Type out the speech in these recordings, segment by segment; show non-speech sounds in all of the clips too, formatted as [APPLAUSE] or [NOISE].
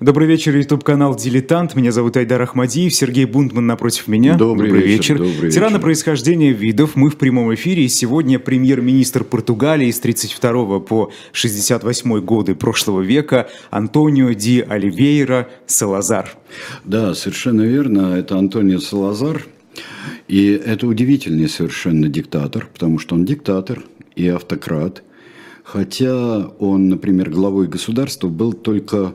Добрый вечер, YouTube-канал «Дилетант». Меня зовут Айдар Ахмадиев, Сергей Бунтман напротив меня. Добрый, добрый вечер. вечер. Добрый Тирана происхождения видов. Мы в прямом эфире. И сегодня премьер-министр Португалии с 32 по 68 годы прошлого века Антонио Ди Оливейра Салазар. Да, совершенно верно. Это Антонио Салазар. И это удивительный совершенно диктатор, потому что он диктатор и автократ. Хотя он, например, главой государства был только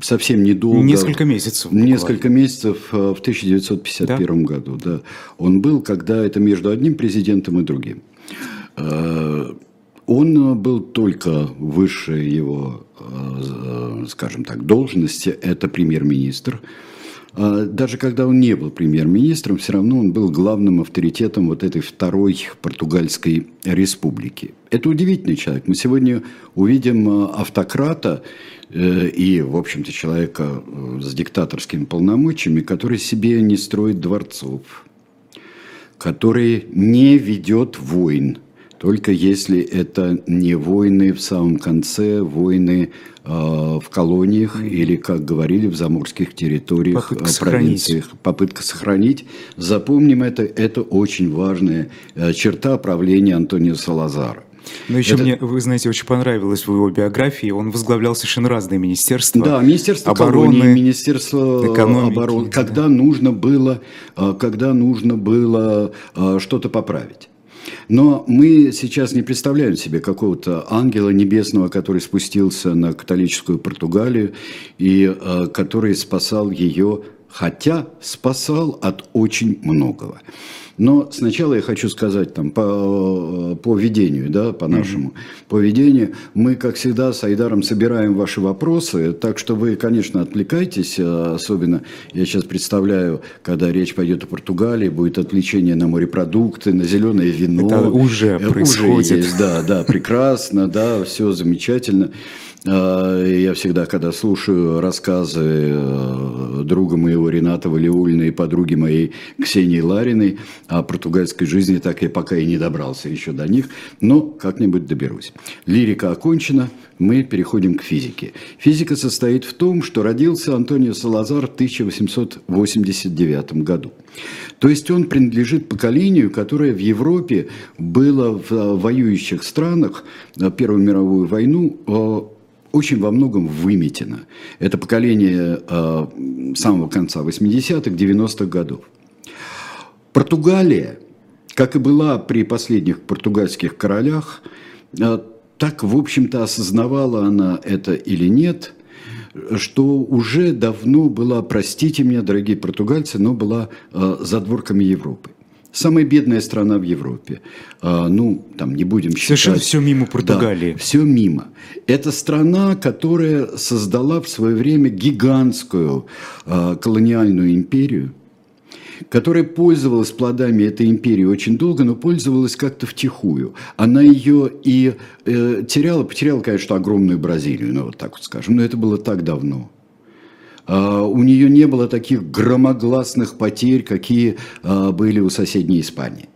совсем недолго. Несколько месяцев. Буквально. Несколько месяцев э, в 1951 да? году. Да. Он был, когда это между одним президентом и другим. Э, он был только выше его, э, скажем так, должности, это премьер-министр. Даже когда он не был премьер-министром, все равно он был главным авторитетом вот этой второй португальской республики. Это удивительный человек. Мы сегодня увидим автократа, и, в общем-то, человека э, с диктаторскими полномочиями, который себе не строит дворцов, который не ведет войн, только если это не войны в самом конце, войны э, в колониях mm. или, как говорили, в заморских территориях, Попытка провинциях. Сохранить. Попытка сохранить. Запомним это, это очень важная черта правления Антонио Салазара. Но еще это... мне, вы знаете, очень понравилось в его биографии. Он возглавлял совершенно разные министерства. Да, Министерство обороны, колонии, Министерство экономики, обороны. Когда да. нужно было, когда нужно было а, что-то поправить. Но мы сейчас не представляем себе какого-то ангела небесного, который спустился на католическую Португалию и который спасал ее, хотя спасал от очень многого. Но сначала я хочу сказать там, по, по ведению, да, по нашему mm-hmm. по ведению. Мы, как всегда, с Айдаром собираем ваши вопросы, так что вы, конечно, отвлекайтесь, э, особенно я сейчас представляю, когда речь пойдет о Португалии, будет отвлечение на морепродукты, на зеленое вино. Это уже происходит. Уже есть, да, да, прекрасно, да, все замечательно. А, я всегда, когда слушаю рассказы э, друга моего Рената Валиулина и подруги моей Ксении Лариной о португальской жизни, так я пока и не добрался еще до них, но как-нибудь доберусь. Лирика окончена, мы переходим к физике. Физика состоит в том, что родился Антонио Салазар в 1889 году. То есть он принадлежит поколению, которое в Европе было в э, воюющих странах Первую мировую войну э, очень во многом выметено. Это поколение э, самого конца 80-х, 90-х годов. Португалия, как и была при последних португальских королях, э, так, в общем-то, осознавала она это или нет, что уже давно была, простите меня, дорогие португальцы, но была э, задворками Европы. Самая бедная страна в Европе. А, ну, там не будем считать. Совершенно все мимо Португалии. Да, все мимо. Это страна, которая создала в свое время гигантскую а, колониальную империю, которая пользовалась плодами этой империи очень долго, но пользовалась как-то втихую. Она ее и э, теряла, потеряла, конечно, огромную Бразилию, ну вот так вот скажем, но это было так давно. А, у нее не было таких громогласных потерь, какие а, были у соседней Испании.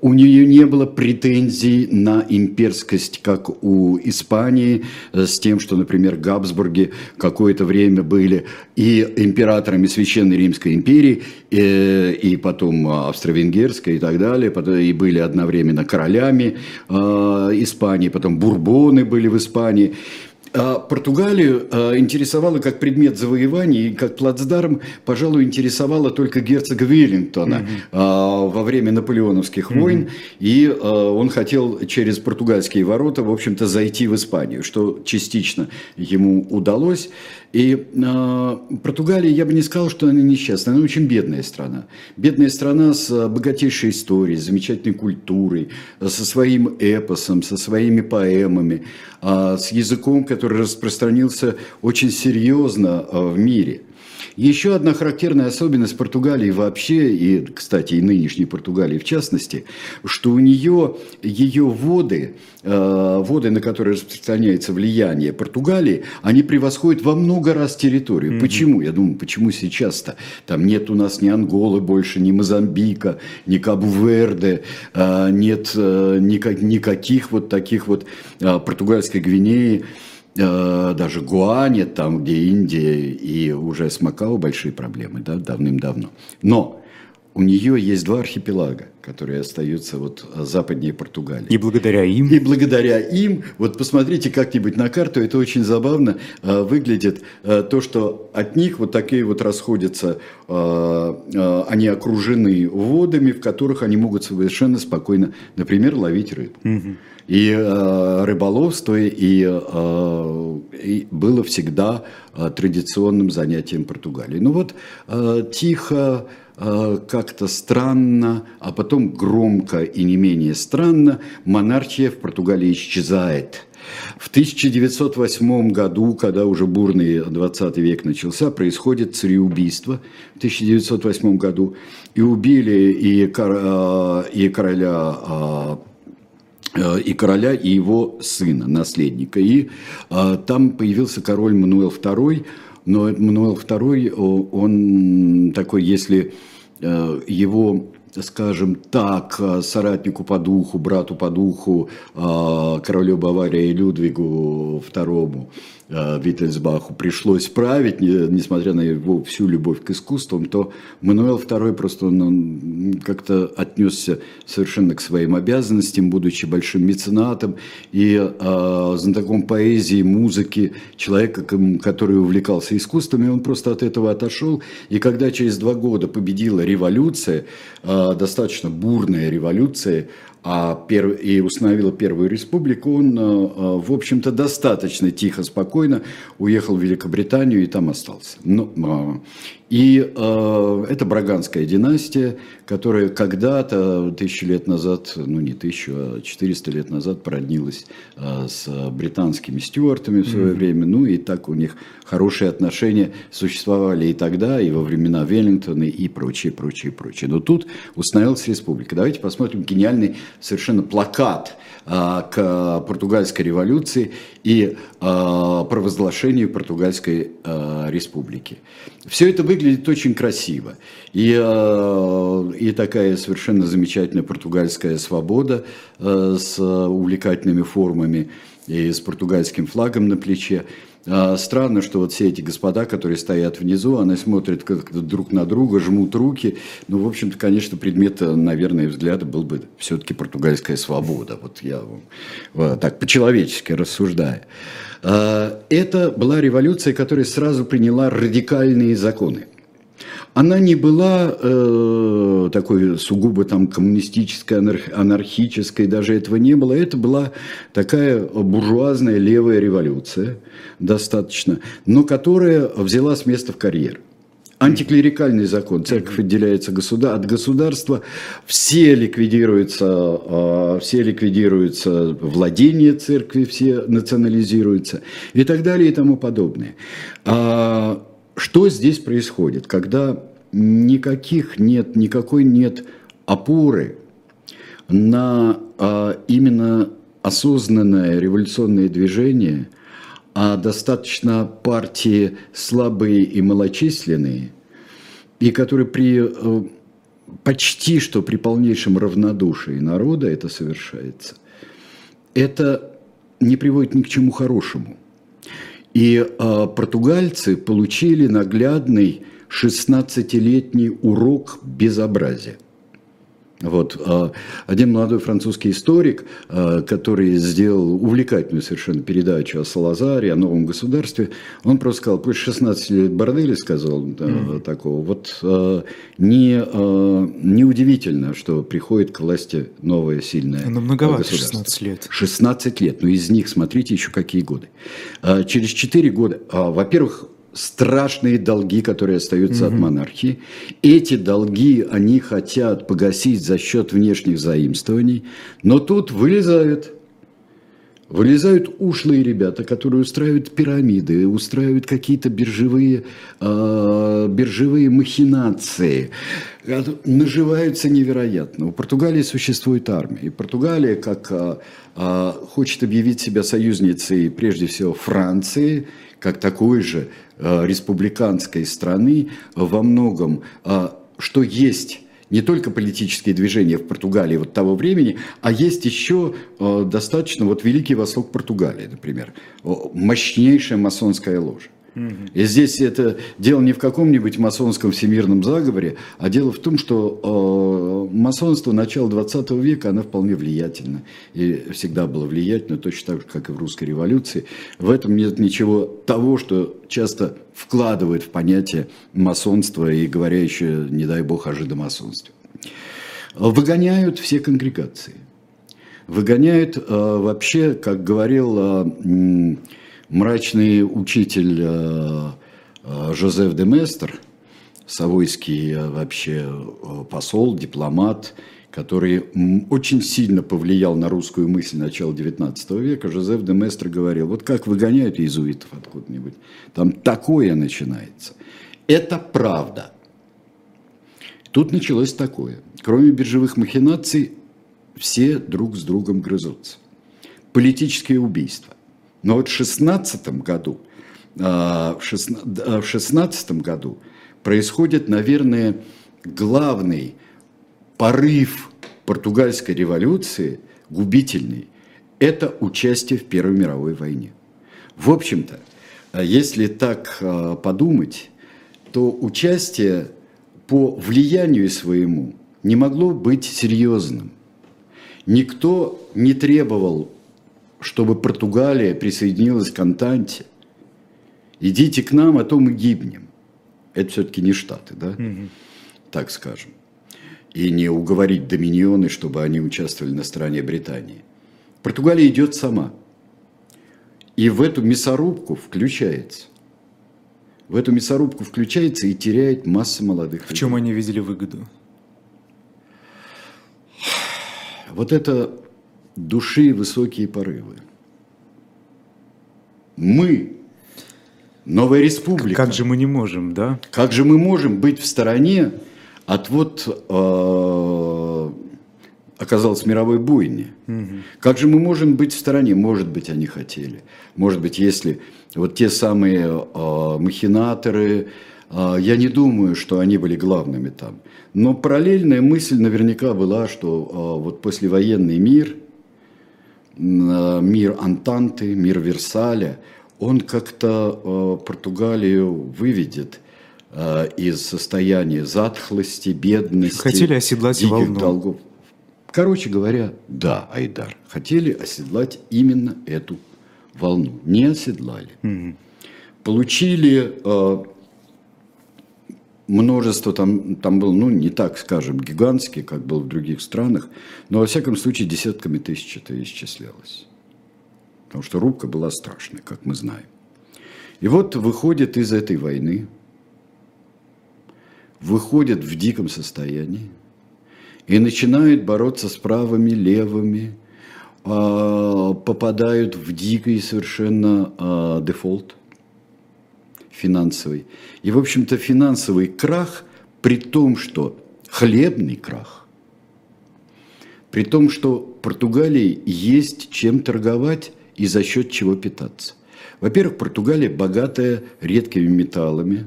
У нее не было претензий на имперскость, как у Испании, с тем, что, например, Габсбурги какое-то время были и императорами Священной Римской империи, и, э, и потом Австро-Венгерской и так далее, и были одновременно королями э, Испании, потом бурбоны были в Испании. А Португалию а, интересовало как предмет завоевания и как плацдарм, пожалуй, интересовало только герцога Веллингтона mm-hmm. во время наполеоновских mm-hmm. войн. И он хотел через португальские ворота, в общем-то, зайти в Испанию, что частично ему удалось. И э, Португалия, я бы не сказал, что она несчастная, она очень бедная страна. Бедная страна с богатейшей историей, замечательной культурой, со своим эпосом, со своими поэмами, э, с языком, который распространился очень серьезно э, в мире – еще одна характерная особенность Португалии вообще, и, кстати, и нынешней Португалии в частности, что у нее ее воды, э, воды, на которые распространяется влияние Португалии, они превосходят во много раз территорию. Mm-hmm. Почему? Я думаю, почему сейчас-то? Там нет у нас ни Анголы больше, ни Мозамбика, ни Кабу-Верде, э, нет э, никаких вот таких вот португальской Гвинеи. Э, даже Гуане, там, где Индия и уже с Макао большие проблемы, да, давным-давно. Но у нее есть два архипелага, которые остаются вот западнее Португалии. И благодаря им? И благодаря им, вот посмотрите как-нибудь на карту, это очень забавно э, выглядит, э, то, что от них вот такие вот расходятся, э, э, они окружены водами, в которых они могут совершенно спокойно, например, ловить рыбу. Угу. И э, рыболовство и, э, и было всегда э, традиционным занятием Португалии. Ну вот э, тихо Э, как-то странно, а потом громко и не менее странно, монархия в Португалии исчезает. В 1908 году, когда уже бурный 20 век начался, происходит цареубийство в 1908 году. И убили и, э, и короля э, и короля, и его сына, наследника. И там появился король Мануэл II, но Мануэл II, он такой, если э, его скажем так, соратнику по духу, брату по духу, э, королю Баварии Людвигу II, Э, Виттельсбаху пришлось править, несмотря на его всю любовь к искусствам, то Мануэл II просто он как-то отнесся совершенно к своим обязанностям, будучи большим меценатом и э, знатоком поэзии, музыки, человека, который увлекался искусствами, он просто от этого отошел. И когда через два года победила революция, э, достаточно бурная революция. И установила Первую Республику, он, э, э, в общем-то, достаточно тихо, спокойно уехал в Великобританию и там остался. Ну, а, и э, это Браганская династия, которая когда-то, тысячу лет назад, ну не тысячу, а 400 лет назад проднилась э, с британскими стюартами в свое mm-hmm. время. Ну и так у них хорошие отношения существовали и тогда, и во времена Веллингтона, и прочее, прочее, прочее. Но тут установилась республика. Давайте посмотрим гениальный совершенно плакат э, к португальской революции и э, провозглашению португальской э, республики. Все это выглядит очень красиво. И, э, и такая совершенно замечательная португальская свобода э, с увлекательными формами и с португальским флагом на плече. А, странно, что вот все эти господа, которые стоят внизу, они смотрят как друг на друга, жмут руки. Ну, в общем-то, конечно, предмет, наверное, взгляда был бы все-таки португальская свобода. Вот я вот, так по-человечески рассуждаю. А, это была революция, которая сразу приняла радикальные законы. Она не была э, такой сугубо там коммунистической, анарх, анархической, даже этого не было. Это была такая буржуазная левая революция, достаточно, но которая взяла с места в карьер. Антиклерикальный закон. Церковь отделяется от государства. Все ликвидируются, а, все ликвидируются владения церкви, все национализируются и так далее и тому подобное. Что здесь происходит, когда никаких нет, никакой нет опоры на а, именно осознанное революционное движение, а достаточно партии слабые и малочисленные, и которые при э, почти что при полнейшем равнодушии народа это совершается, это не приводит ни к чему хорошему. И э, португальцы получили наглядный 16-летний урок безобразия. Вот. А, один молодой французский историк, а, который сделал увлекательную совершенно передачу о Салазаре, о новом государстве, он просто сказал, после 16 лет борделя, сказал mm-hmm. такого, вот а, не, неудивительно, что приходит к власти новое сильное Но многовато 16 лет. 16 лет, но из них, смотрите, еще какие годы. Через 4 года, во-первых, страшные долги, которые остаются угу. от монархии. Эти долги они хотят погасить за счет внешних заимствований, но тут вылезают Вылезают ушлые ребята, которые устраивают пирамиды, устраивают какие-то биржевые, э, биржевые махинации, наживаются невероятно. У Португалии существует армия. И Португалия, как э, э, хочет объявить себя союзницей, прежде всего, Франции, как такой же э, республиканской страны, во многом, э, что есть не только политические движения в Португалии вот того времени, а есть еще э, достаточно вот Великий Восток Португалии, например, мощнейшая масонская ложа. И здесь это дело не в каком-нибудь масонском всемирном заговоре, а дело в том, что э, масонство начала 20 века, оно вполне влиятельно. И всегда было влиятельно, точно так же, как и в русской революции. В этом нет ничего того, что часто вкладывает в понятие масонства и говоря еще, не дай бог, о жидомасонстве. Выгоняют все конгрегации. Выгоняют э, вообще, как говорил... Э, мрачный учитель э, э, Жозеф де Местер, савойский э, вообще посол, дипломат, который очень сильно повлиял на русскую мысль начала XIX века, Жозеф де Местер говорил, вот как выгоняют иезуитов откуда-нибудь, там такое начинается. Это правда. Тут началось такое. Кроме биржевых махинаций, все друг с другом грызутся. Политические убийства. Но вот в 16 году, а, в 16 году происходит, наверное, главный порыв португальской революции, губительный, это участие в Первой мировой войне. В общем-то, если так а, подумать, то участие по влиянию своему не могло быть серьезным. Никто не требовал чтобы Португалия присоединилась к Антанте. Идите к нам, а то мы гибнем. Это все-таки не Штаты, да? Угу. Так скажем. И не уговорить доминионы, чтобы они участвовали на стороне Британии. Португалия идет сама. И в эту мясорубку включается. В эту мясорубку включается и теряет масса молодых людей. В чем они видели выгоду? Вот это души высокие порывы. Мы, новая республика. Как же мы не можем, да? Как же мы можем быть в стороне от вот э, оказалось мировой бойни? Угу. Как же мы можем быть в стороне? Может быть, они хотели. Может быть, если вот те самые э, махинаторы, э, я не думаю, что они были главными там. Но параллельная мысль наверняка была, что э, вот послевоенный мир – мир Антанты, мир Версаля, он как-то э, Португалию выведет э, из состояния затхлости, бедности. Хотели оседлать волну. долгов. Короче говоря, да, Айдар, хотели оседлать именно эту волну. Не оседлали. Угу. Получили множество там, там был, ну, не так, скажем, гигантский, как был в других странах, но, во всяком случае, десятками тысяч это исчислялось. Потому что рубка была страшной, как мы знаем. И вот выходит из этой войны, выходят в диком состоянии и начинают бороться с правыми, левыми, а, попадают в дикий совершенно а, дефолт – финансовый. И, в общем-то, финансовый крах, при том, что хлебный крах, при том, что Португалии есть чем торговать и за счет чего питаться. Во-первых, Португалия богатая редкими металлами.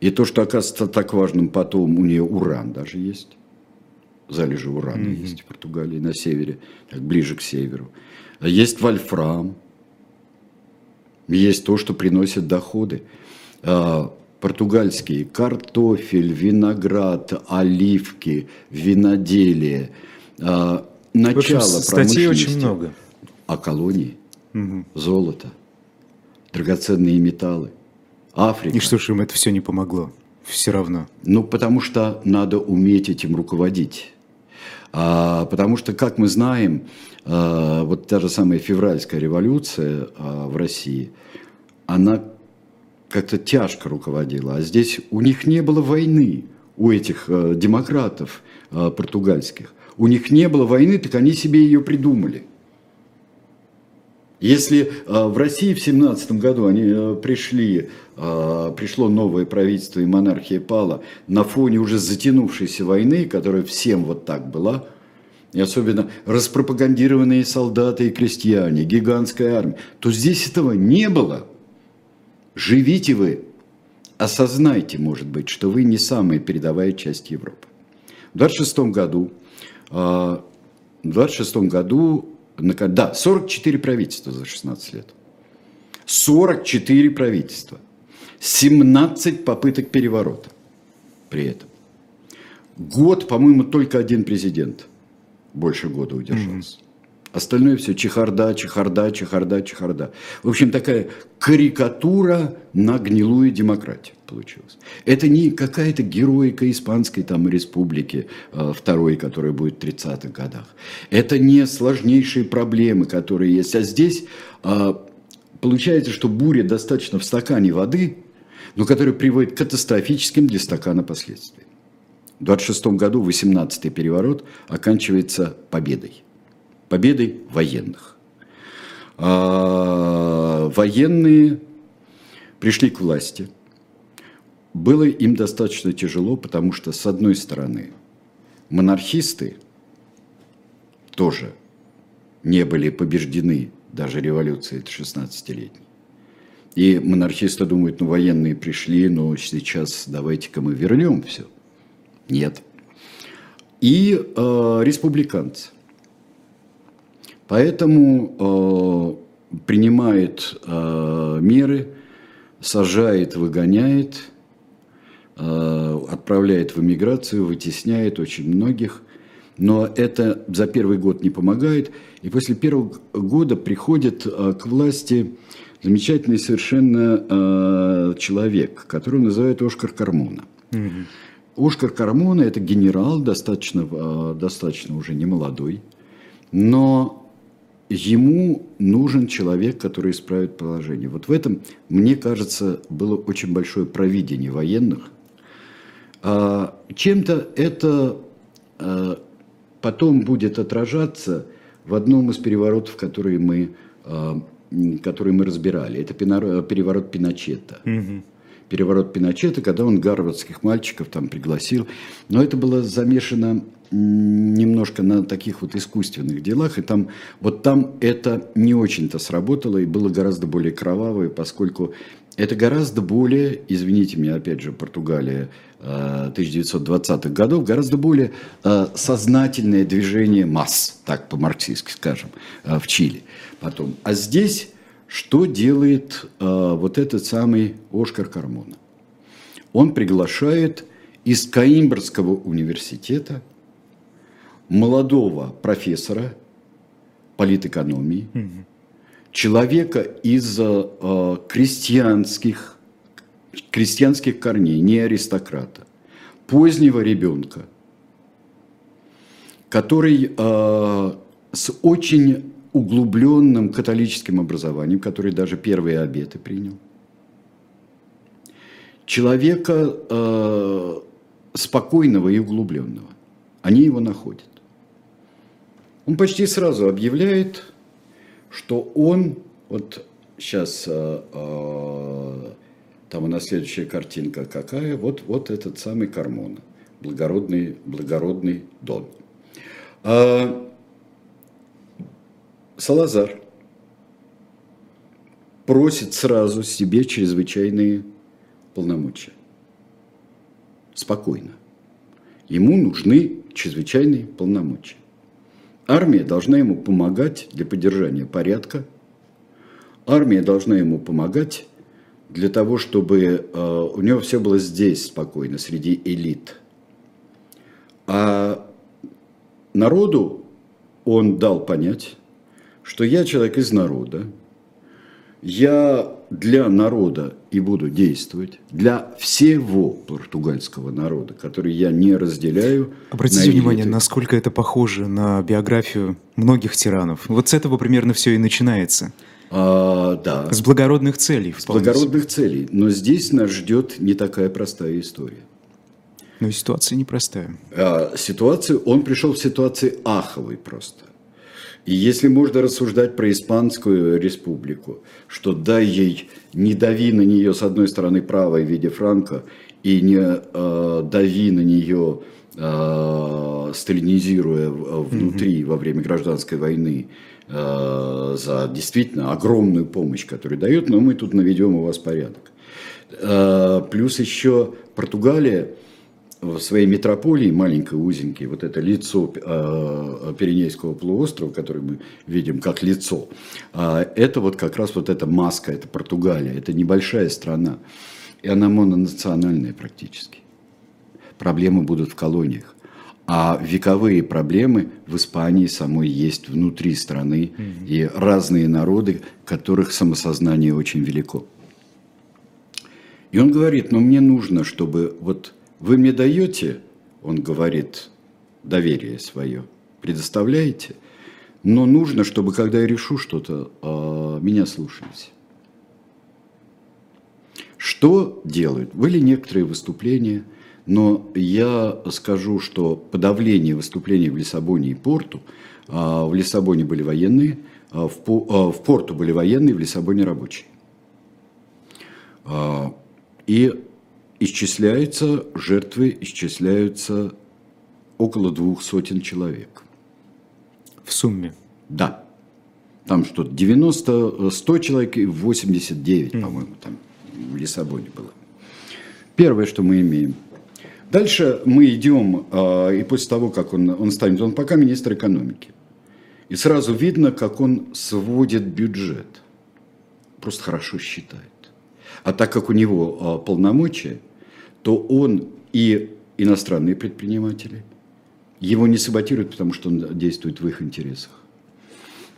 И то, что оказывается так важным потом, у нее уран даже есть. Залежи урана mm-hmm. есть в Португалии на севере, так ближе к северу. Есть вольфрам – есть то, что приносит доходы. А, португальские картофель, виноград, оливки, виноделие. А, начало общем, статей очень много. А колонии, угу. золото, драгоценные металлы, Африка. И что же им это все не помогло? Все равно. Ну, потому что надо уметь этим руководить. А, потому что, как мы знаем, а, вот та же самая февральская революция а, в России, она как-то тяжко руководила. А здесь у них не было войны, у этих а, демократов а, португальских. У них не было войны, так они себе ее придумали. Если э, в России в 17 году они э, пришли, э, пришло новое правительство и монархия пала на фоне уже затянувшейся войны, которая всем вот так была, и особенно распропагандированные солдаты и крестьяне, гигантская армия, то здесь этого не было. Живите вы, осознайте, может быть, что вы не самая передовая часть Европы. В 26 году, в 26 году, да, 44 правительства за 16 лет. 44 правительства. 17 попыток переворота при этом. Год, по-моему, только один президент больше года удержался. Mm-hmm. Остальное все чехарда, чехарда, чехарда, чехарда. В общем, такая карикатура на гнилую демократию получилась. Это не какая-то героика испанской там республики э, второй, которая будет в 30-х годах. Это не сложнейшие проблемы, которые есть. А здесь э, получается, что буря достаточно в стакане воды, но которая приводит к катастрофическим для стакана последствиям. В 26 году 18-й переворот оканчивается победой победой военных. А военные пришли к власти. Было им достаточно тяжело, потому что, с одной стороны, монархисты тоже не были побеждены даже революцией 16-летней. И монархисты думают, ну военные пришли, но сейчас давайте-ка мы вернем все. Нет. И э, республиканцы. Поэтому э, принимает э, меры, сажает, выгоняет, отправляет в эмиграцию, вытесняет очень многих. Но это за первый год не помогает. И после первого года приходит э, к власти замечательный совершенно э, человек, которого называют Оскар Кармона. Угу. Оскар Кармона – это генерал, достаточно, э, достаточно уже не молодой, но ему нужен человек, который исправит положение. Вот в этом, мне кажется, было очень большое провидение военных. А, чем-то это а, потом будет отражаться в одном из переворотов, которые мы, а, которые мы разбирали. Это переворот Пиночета. Угу. Переворот Пиночета, когда он гарвардских мальчиков там пригласил. Но это было замешано немножко на таких вот искусственных делах, и там, вот там это не очень-то сработало, и было гораздо более кровавое, поскольку это гораздо более, извините меня, опять же, Португалия 1920-х э, годов, гораздо более э, сознательное движение масс, так по-марксистски скажем, э, в Чили потом. А здесь что делает вот этот самый Оскар Кармона? Он приглашает из Каимбрского университета – молодого профессора политэкономии, угу. человека из э, крестьянских, крестьянских корней, не аристократа, позднего ребенка, который э, с очень углубленным католическим образованием, который даже первые обеты принял. Человека э, спокойного и углубленного. Они его находят. Он почти сразу объявляет, что он, вот сейчас э, э, там у нас следующая картинка какая, вот, вот этот самый Кармона, благородный, благородный Дон. А, Салазар просит сразу себе чрезвычайные полномочия. Спокойно. Ему нужны чрезвычайные полномочия. Армия должна ему помогать для поддержания порядка. Армия должна ему помогать для того, чтобы э, у него все было здесь спокойно, среди элит. А народу он дал понять, что я человек из народа, я для народа и буду действовать, для всего португальского народа, который я не разделяю. Обратите на внимание, насколько это похоже на биографию многих тиранов. Вот с этого примерно все и начинается. А, да. С благородных целей. С благородных себе. целей. Но здесь нас ждет не такая простая история. Но ситуация непростая. А, ситуацию, он пришел в ситуации аховой просто. И если можно рассуждать про Испанскую республику, что дай ей, не дави на нее с одной стороны правой в виде Франка, и не э, дави на нее, э, сталинизируя внутри во время гражданской войны за действительно огромную помощь, которую дает, но мы тут наведем у вас порядок. Э, плюс еще Португалия в своей метрополии, маленькой, узенькой, вот это лицо э, Пиренейского полуострова, который мы видим как лицо, э, это вот как раз вот эта маска, это Португалия, это небольшая страна, и она мононациональная практически. Проблемы будут в колониях. А вековые проблемы в Испании самой есть внутри страны mm-hmm. и разные народы, которых самосознание очень велико. И он говорит, но мне нужно, чтобы вот вы мне даете, он говорит, доверие свое, предоставляете, но нужно, чтобы когда я решу что-то, а, меня слушались. Что делают? Были некоторые выступления – но я скажу, что подавление выступлений в Лиссабоне и Порту, а, в Лиссабоне были военные, а, а, в Порту были военные, в Лиссабоне рабочие. И исчисляются жертвы, исчисляются около двух сотен человек. В сумме? Да. Там что-то 90, 100 человек и 89, mm. по-моему, там в Лиссабоне было. Первое, что мы имеем – Дальше мы идем, а, и после того, как он, он станет, он пока министр экономики. И сразу видно, как он сводит бюджет. Просто хорошо считает. А так как у него а, полномочия, то он и иностранные предприниматели, его не саботируют, потому что он действует в их интересах.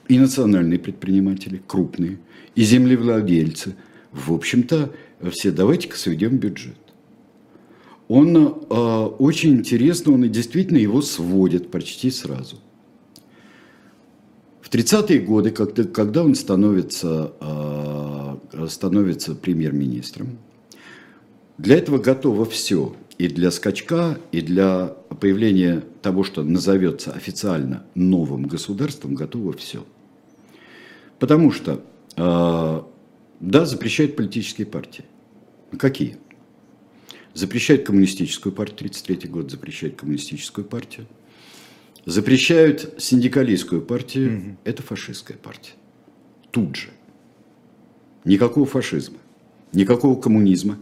И национальные предприниматели, крупные, и землевладельцы. В общем-то, все давайте-ка сведем бюджет он э, очень интересно, он и действительно его сводит почти сразу. В 30-е годы, когда, когда он становится, э, становится премьер-министром, для этого готово все. И для скачка, и для появления того, что назовется официально новым государством, готово все. Потому что, э, да, запрещают политические партии. Какие? Запрещают коммунистическую партию, 1933 год запрещает коммунистическую партию. Запрещают синдикалистскую партию, угу. это фашистская партия. Тут же. Никакого фашизма, никакого коммунизма,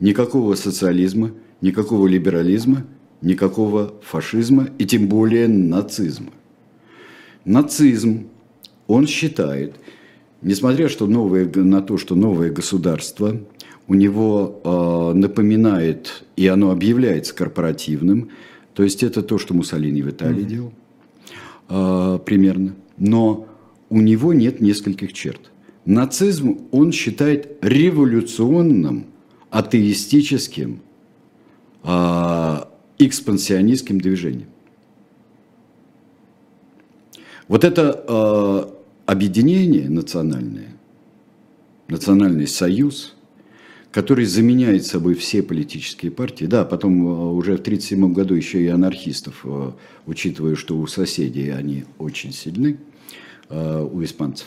никакого социализма, никакого либерализма, никакого фашизма и тем более нацизма. Нацизм, он считает, несмотря что новое, на то, что новое государство у него э, напоминает, и оно объявляется корпоративным, то есть это то, что Муссолини в Италии mm-hmm. делал, э, примерно, но у него нет нескольких черт. Нацизм он считает революционным, атеистическим, э, экспансионистским движением. Вот это э, объединение национальное, национальный союз – который заменяет собой все политические партии. Да, потом э, уже в 1937 году еще и анархистов, э, учитывая, что у соседей они очень сильны, э, у испанцев,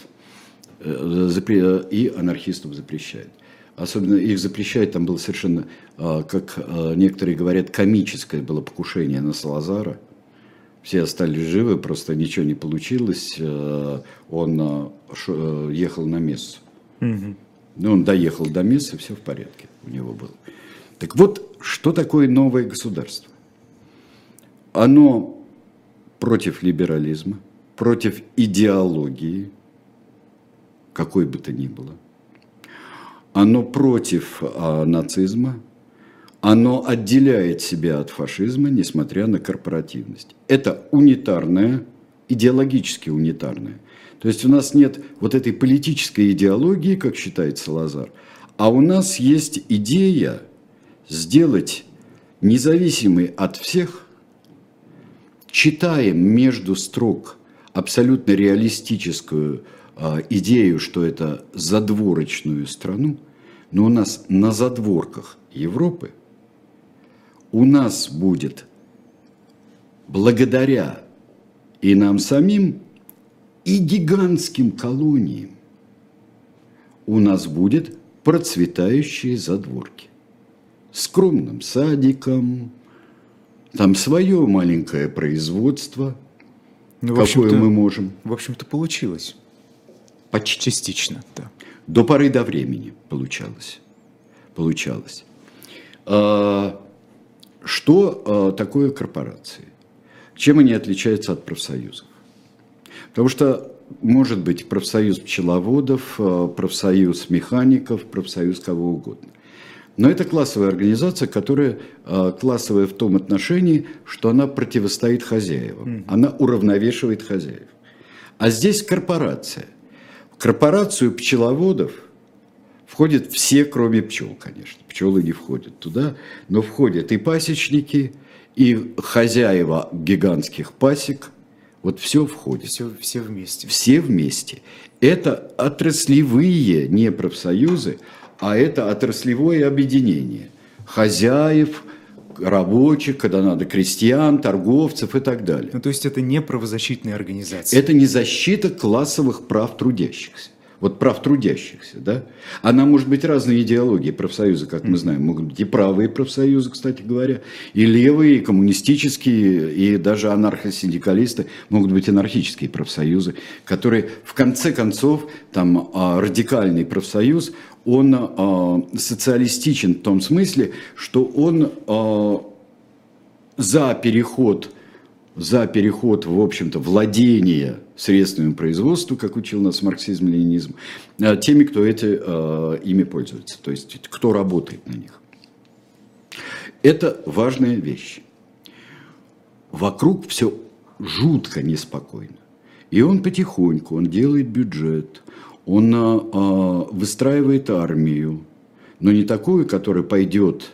и анархистов запрещают. Особенно их запрещают, там было совершенно, как некоторые говорят, комическое было покушение на Салазара. Все остались живы, просто ничего не получилось. Он ехал на место. Угу. Ну, он доехал до места, все в порядке у него было. Так вот, что такое новое государство? Оно против либерализма, против идеологии, какой бы то ни было. Оно против а, нацизма, оно отделяет себя от фашизма, несмотря на корпоративность. Это унитарное, идеологически унитарное то есть у нас нет вот этой политической идеологии, как считает Салазар, а у нас есть идея сделать независимый от всех, читаем между строк абсолютно реалистическую э, идею, что это задворочную страну, но у нас на задворках Европы у нас будет благодаря и нам самим и гигантским колониям у нас будет процветающие задворки. Скромным садиком, там свое маленькое производство, ну, какое мы можем. В общем-то, получилось. Почти частично, да. До поры до времени получалось. Получалось. А, Что такое корпорации? Чем они отличаются от профсоюзов? Потому что может быть профсоюз пчеловодов, профсоюз механиков, профсоюз кого угодно. Но это классовая организация, которая классовая в том отношении, что она противостоит хозяевам, она уравновешивает хозяев. А здесь корпорация. В корпорацию пчеловодов входят все, кроме пчел, конечно. Пчелы не входят туда, но входят и пасечники, и хозяева гигантских пасек. Вот все входит. Все, все вместе. Все вместе. Это отраслевые не профсоюзы, а это отраслевое объединение хозяев, рабочих, когда надо крестьян, торговцев и так далее. Ну, то есть это не правозащитная организация? Это не защита классовых прав трудящихся. Вот прав трудящихся, да? Она может быть разной идеологии профсоюза, как мы знаем. Могут быть и правые профсоюзы, кстати говоря, и левые, и коммунистические, и даже анархосиндикалисты. Могут быть анархические профсоюзы, которые в конце концов, там а, радикальный профсоюз, он э, социалистичен в том смысле, что он э, за переход, за переход, в общем-то, владения средствами производства, как учил нас марксизм-ленинизм, э, теми, кто эти, э, ими пользуется, то есть кто работает на них. Это важная вещь. Вокруг все жутко неспокойно. И он потихоньку, он делает бюджет, он а, выстраивает армию, но не такую, которая пойдет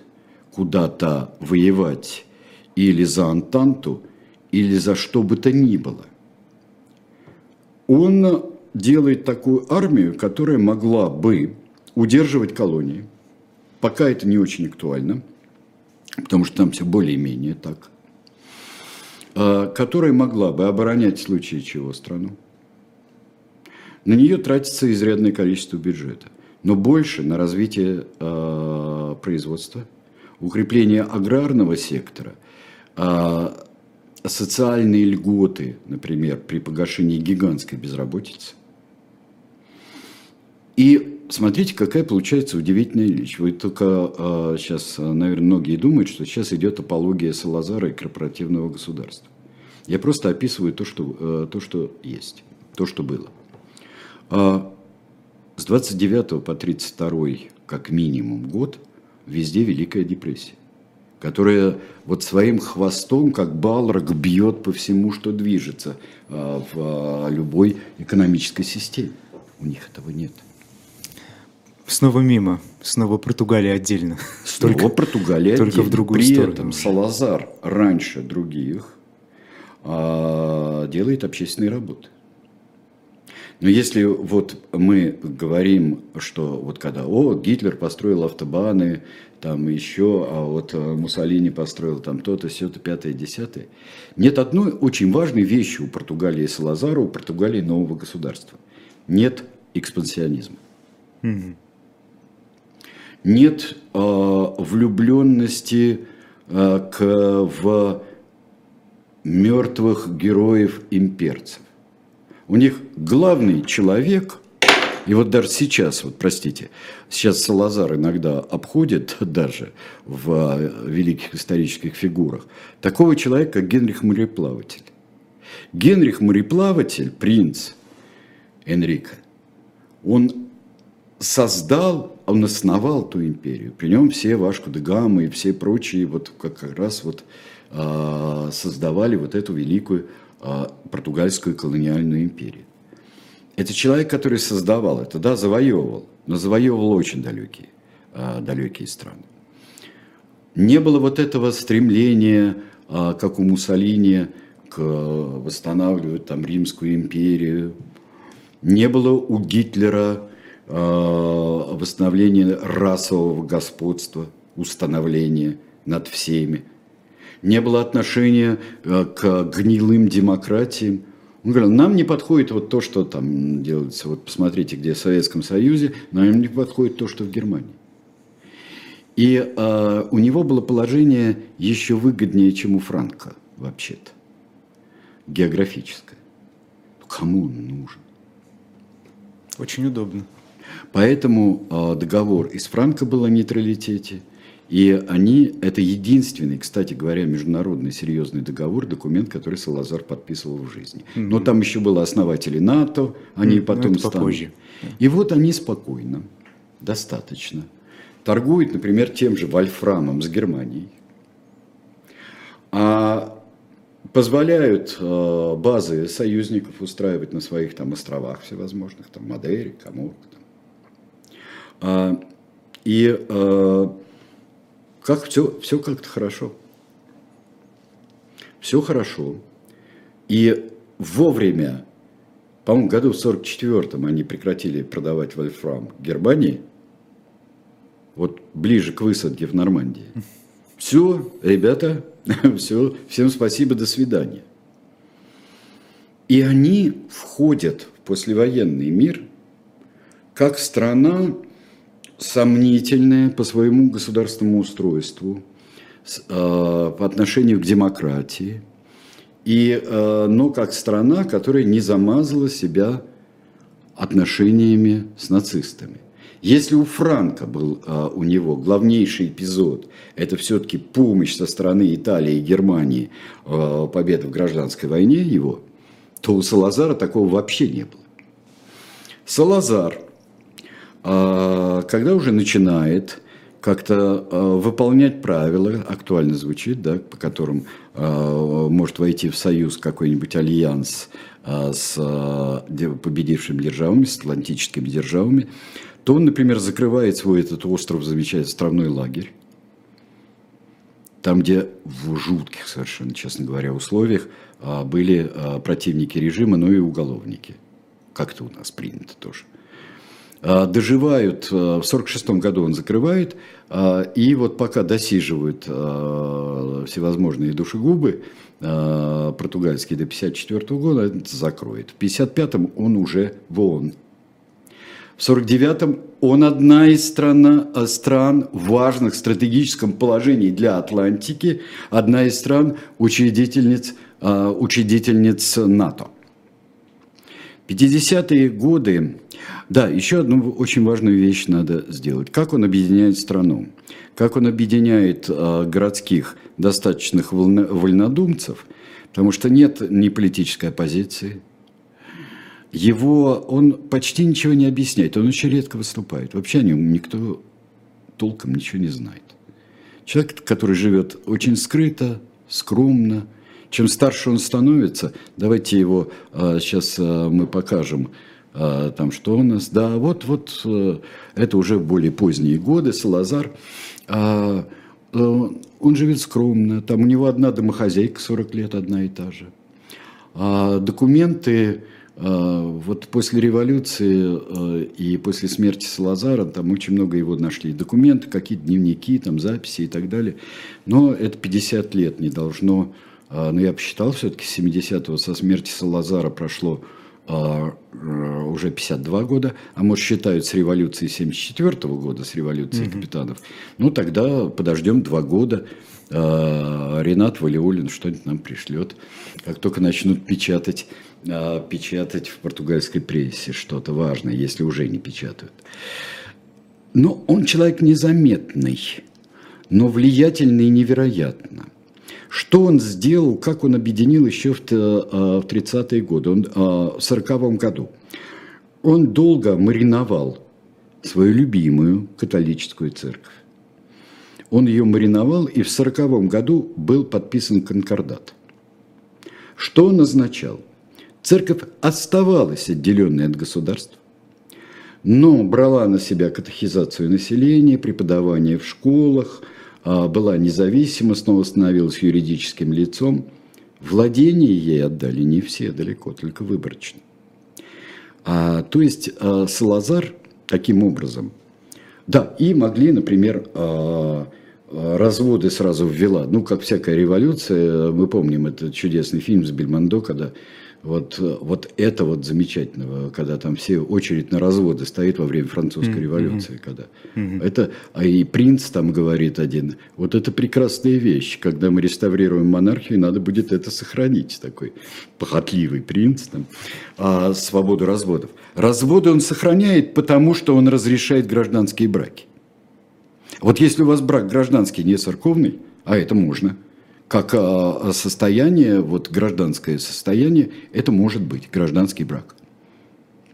куда-то воевать или за Антанту, или за что бы то ни было. Он делает такую армию, которая могла бы удерживать колонии, пока это не очень актуально, потому что там все более-менее так, а, которая могла бы оборонять в случае чего страну, на нее тратится изрядное количество бюджета, но больше на развитие э, производства, укрепление аграрного сектора, э, социальные льготы, например, при погашении гигантской безработицы. И смотрите, какая получается удивительная вещь. Вы только э, сейчас, наверное, многие думают, что сейчас идет апология Салазара и корпоративного государства. Я просто описываю то, что, э, то, что есть, то, что было. А с 29 по 32 как минимум год везде Великая депрессия, которая вот своим хвостом, как балрак, бьет по всему, что движется а, в а, любой экономической системе. У них этого нет. Снова мимо, снова Португалия отдельно. [LAUGHS] Снова только, Португалия только отдельно. в другую При сторону. этом Салазар раньше других а, делает общественные работы. Но если вот мы говорим, что вот когда, о, Гитлер построил автобаны, там еще, а вот э, Муссолини построил там то-то, все-то, пятое, десятое. Нет одной очень важной вещи у Португалии и Салазара, у Португалии нового государства. Нет экспансионизма. Mm-hmm. Нет э, влюбленности э, к, в мертвых героев-имперцев. У них главный человек, и вот даже сейчас, вот простите, сейчас Салазар иногда обходит [LAUGHS] даже в э, великих исторических фигурах, такого человека, как Генрих Мореплаватель. Генрих Мореплаватель, принц Энрика, он создал, он основал ту империю. При нем все Вашку де Гамма и все прочие вот как раз вот а, создавали вот эту великую португальскую колониальную империю. Это человек, который создавал это, да, завоевывал, но завоевывал очень далекие, а, далекие страны. Не было вот этого стремления, а, как у Муссолини, к восстанавливать там Римскую империю. Не было у Гитлера восстановления расового господства, установления над всеми не было отношения э, к гнилым демократиям. Он говорил, нам не подходит вот то, что там делается. Вот посмотрите, где в Советском Союзе, нам не подходит то, что в Германии. И э, у него было положение еще выгоднее, чем у Франка, вообще-то, географическое. Кому он нужен? Очень удобно. Поэтому э, договор из Франка был о нейтралитете, И они, это единственный, кстати говоря, международный серьезный договор, документ, который Салазар подписывал в жизни. Mm-hmm. Но там еще были основатели НАТО, они mm-hmm. потом это попозже. И вот они спокойно, достаточно, торгуют, например, тем же вольфрамом с Германией, а позволяют э, базы союзников устраивать на своих там островах всевозможных, там Мадейре, Каморка. Там. А, и э, как все, все как-то хорошо. Все хорошо. И вовремя, по-моему, году в 44-м они прекратили продавать вольфрам Германии, вот ближе к высадке в Нормандии. [LAUGHS] Все, ребята, [LAUGHS] все, всем спасибо, до свидания. И они входят в послевоенный мир как страна, сомнительная по своему государственному устройству, э, по отношению к демократии, и, э, но как страна, которая не замазала себя отношениями с нацистами. Если у Франка был э, у него главнейший эпизод, это все-таки помощь со стороны Италии и Германии, победа в гражданской войне его, то у Салазара такого вообще не было. Салазар когда уже начинает как-то а, выполнять правила, актуально звучит, да, по которым а, может войти в союз какой-нибудь альянс с победившими державами, с атлантическими державами, то он, например, закрывает свой этот остров, замечательный островной лагерь, там, где в жутких совершенно, честно говоря, условиях были противники режима, но и уголовники. Как это у нас принято тоже. А, доживают, а, в 1946 году он закрывает, а, и вот пока досиживают всевозможные душегубы, португальские до 1954 года, это закроет. В 1955 он уже в ООН. В 1949 он одна из стран, стран важных в стратегическом положении для Атлантики, одна из стран учредительниц, учредительниц НАТО. 50-е годы да, еще одну очень важную вещь надо сделать. Как он объединяет страну? Как он объединяет э, городских достаточных вольнодумцев? Потому что нет ни политической оппозиции. Его, он почти ничего не объясняет, он очень редко выступает. Вообще о нем никто толком ничего не знает. Человек, который живет очень скрыто, скромно. Чем старше он становится, давайте его сейчас э, мы покажем – а, там что у нас, да, вот, вот э, это уже более поздние годы, Салазар, а, э, он живет скромно, там у него одна домохозяйка, 40 лет, одна и та же. А документы, а, вот после революции э, и после смерти Салазара, там очень много его нашли. Документы, какие-то дневники, там записи и так далее. Но это 50 лет не должно, но я посчитал, все-таки 70-го со смерти Салазара прошло э, уже 52 года, а может считают с революции 74 года, с революции mm-hmm. капитанов, ну тогда подождем два года, а, Ренат Валиулин что-нибудь нам пришлет, как только начнут печатать, а, печатать в португальской прессе что-то важное, если уже не печатают. Но он человек незаметный, но влиятельный невероятно – что он сделал, как он объединил еще в 30-е э, годы, он, э, в 40 году? Он долго мариновал свою любимую католическую церковь. Он ее мариновал, и в 40 году был подписан конкордат. Что он означал? Церковь оставалась отделенной от государства, но брала на себя катехизацию населения, преподавание в школах – а, была независима, снова становилась юридическим лицом. Владение ей отдали не все далеко, только выборочно. А, то есть а, Салазар таким образом, да, и могли, например, а, а разводы сразу ввела, ну, как всякая революция, мы помним этот чудесный фильм с Бельмондо, когда вот, вот это вот замечательного, когда там все очередь на разводы стоит во время французской mm-hmm. революции, когда mm-hmm. это, а и принц там говорит один, вот это прекрасная вещь, когда мы реставрируем монархию, надо будет это сохранить, такой похотливый принц там, а свободу разводов. Разводы он сохраняет, потому что он разрешает гражданские браки. Вот если у вас брак гражданский, не церковный, а это можно, как а, состояние, вот гражданское состояние, это может быть гражданский брак,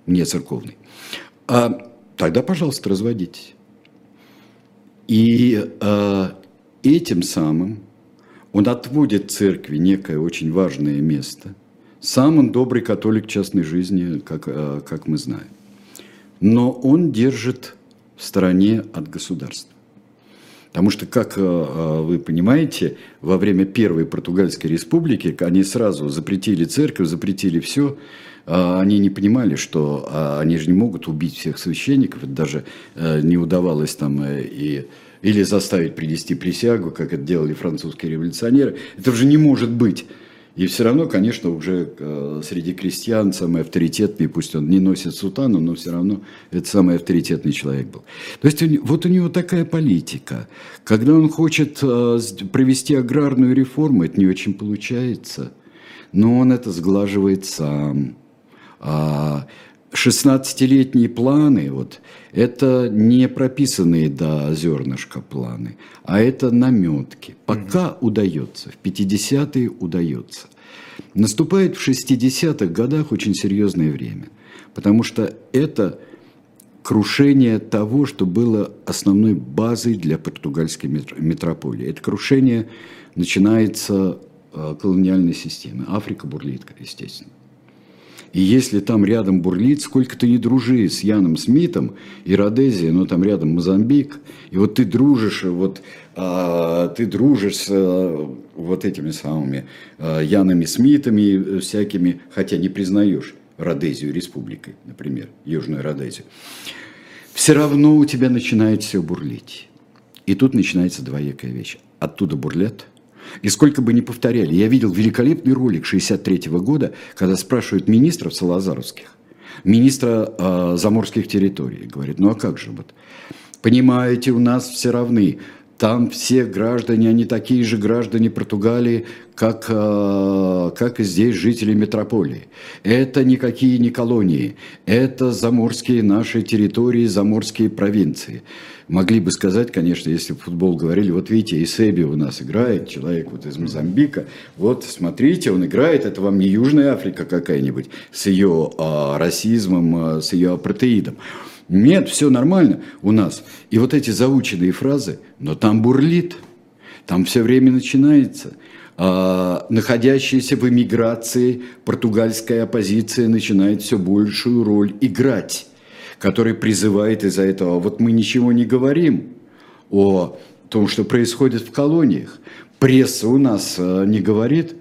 не церковный. А тогда, пожалуйста, разводитесь. И а, этим самым он отводит церкви некое очень важное место. Сам он добрый католик частной жизни, как, а, как мы знаем. Но он держит в стороне от государства. Потому что, как а, вы понимаете, во время Первой Португальской Республики они сразу запретили церковь, запретили все, а, они не понимали, что а, они же не могут убить всех священников, даже э, не удавалось там э, и или заставить принести присягу, как это делали французские революционеры. Это уже не может быть. И все равно, конечно, уже э, среди крестьян самый авторитетный, пусть он не носит сутану, но все равно это самый авторитетный человек был. То есть вот у него такая политика. Когда он хочет провести аграрную реформу, это не очень получается. Но он это сглаживает сам. 16-летние а планы, вот, это не прописанные до зернышка планы, а это наметки. Пока mm удается, в 50-е удается. Наступает в 60-х годах очень серьезное время, потому что это крушение того, что было основной базой для португальской метрополии. Это крушение начинается э, колониальной системы. Африка бурлит, естественно. И если там рядом бурлит, сколько ты не дружи с Яном Смитом и Родезией, но там рядом Мозамбик, и вот ты дружишь, вот а, ты дружишь с а, вот этими самыми а, Янами Смитами всякими, хотя не признаешь Родезию республикой, например, Южную Родезию, все равно у тебя начинает все бурлить. И тут начинается двоякая вещь. Оттуда бурлят – и сколько бы ни повторяли, я видел великолепный ролик 63 -го года, когда спрашивают министров Салазаровских, министра э, заморских территорий, говорит, ну а как же вот, понимаете, у нас все равны, там все граждане, они такие же граждане Португалии, как, э, как и здесь жители метрополии. Это никакие не колонии, это заморские наши территории, заморские провинции могли бы сказать, конечно, если в футбол говорили, вот видите, Исеби у нас играет, человек вот из Мозамбика, вот смотрите, он играет, это вам не Южная Африка какая-нибудь с ее а, расизмом, а, с ее апартеидом. Нет, все нормально у нас. И вот эти заученные фразы, но там бурлит, там все время начинается. А, находящаяся в эмиграции португальская оппозиция начинает все большую роль играть который призывает из-за этого, вот мы ничего не говорим о том, что происходит в колониях. Пресса у нас э, не говорит.